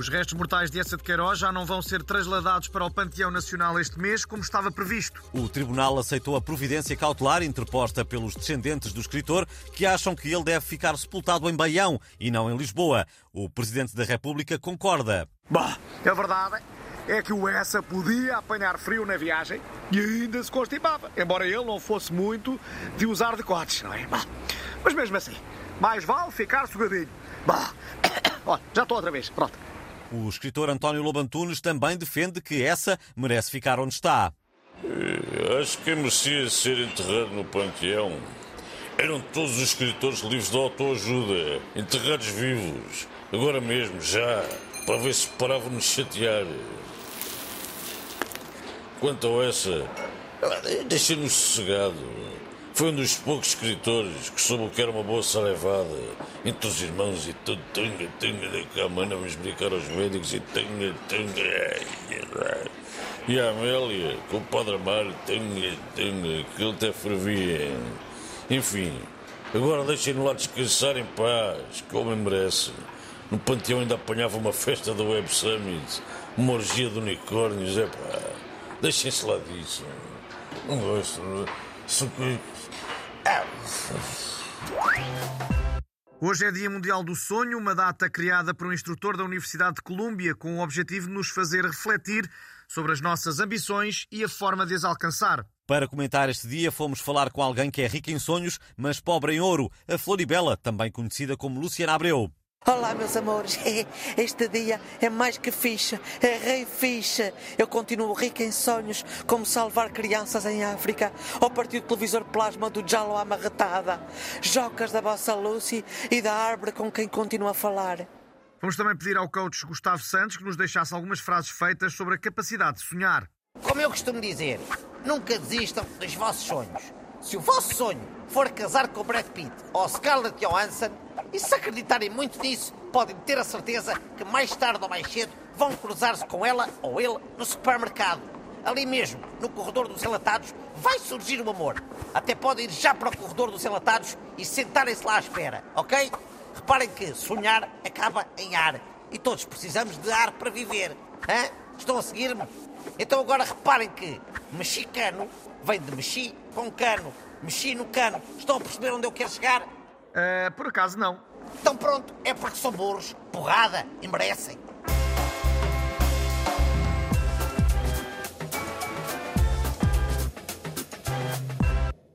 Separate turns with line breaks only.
Os restos mortais de Essa de Queiroz já não vão ser trasladados para o Panteão Nacional este mês, como estava previsto.
O tribunal aceitou a providência cautelar interposta pelos descendentes do escritor, que acham que ele deve ficar sepultado em Baião e não em Lisboa. O presidente da República concorda.
Bom, a verdade é que o Essa podia apanhar frio na viagem e ainda se constipava, embora ele não fosse muito de usar decotes, não é? Bom, mas mesmo assim, mais vale ficar sugadinho. Bom, olha, já estou outra vez, pronto.
O escritor António Lobantunes também defende que essa merece ficar onde está.
Acho que merecia ser enterrado no panteão. Eram todos os escritores livres de autoajuda, enterrados vivos. Agora mesmo, já, para ver se paravam de chatear. Quanto a essa, deixem-nos sossegado. Foi um dos poucos escritores que soube o que era uma boa sarevada. Entre os irmãos e tudo, tunga, tunga, da cama, vamos brincar aos médicos e tunga, tunga. E a Amélia, com o Padre Amaro, tunga, tunga, que ele até fervia. Enfim, agora deixem-no lá descansar em paz, que o homem merece. No panteão ainda apanhava uma festa da Web Summit, uma orgia de unicórnios, é pá. Deixem-se lá disso. Não gosto.
Hoje é Dia Mundial do Sonho, uma data criada por um instrutor da Universidade de Colômbia com o objetivo de nos fazer refletir sobre as nossas ambições e a forma de as alcançar.
Para comentar este dia, fomos falar com alguém que é rica em sonhos, mas pobre em ouro, a Floribela, também conhecida como Luciana Abreu.
Olá, meus amores. Este dia é mais que ficha, é rei ficha. Eu continuo rica em sonhos, como salvar crianças em África, ou partir o televisor plasma do Jalo amarretada, jocas da vossa Lucy e da árvore com quem continuo a falar.
Vamos também pedir ao coach Gustavo Santos que nos deixasse algumas frases feitas sobre a capacidade de sonhar.
Como eu costumo dizer, nunca desistam dos vossos sonhos. Se o vosso sonho for casar com Brad Pitt ou Scarlett Johansson, e se acreditarem muito nisso, podem ter a certeza que mais tarde ou mais cedo vão cruzar-se com ela ou ele no supermercado. Ali mesmo, no corredor dos enlatados, vai surgir o amor. Até podem ir já para o corredor dos enlatados e sentarem-se lá à espera, ok? Reparem que sonhar acaba em ar e todos precisamos de ar para viver. Hã? Estão a seguir-me? Então agora reparem que mexicano vem de mexi com cano. Mexi no cano. Estão a perceber onde eu quero chegar?
Uh, por acaso não.
Então pronto, é porque são burros, porrada e merecem.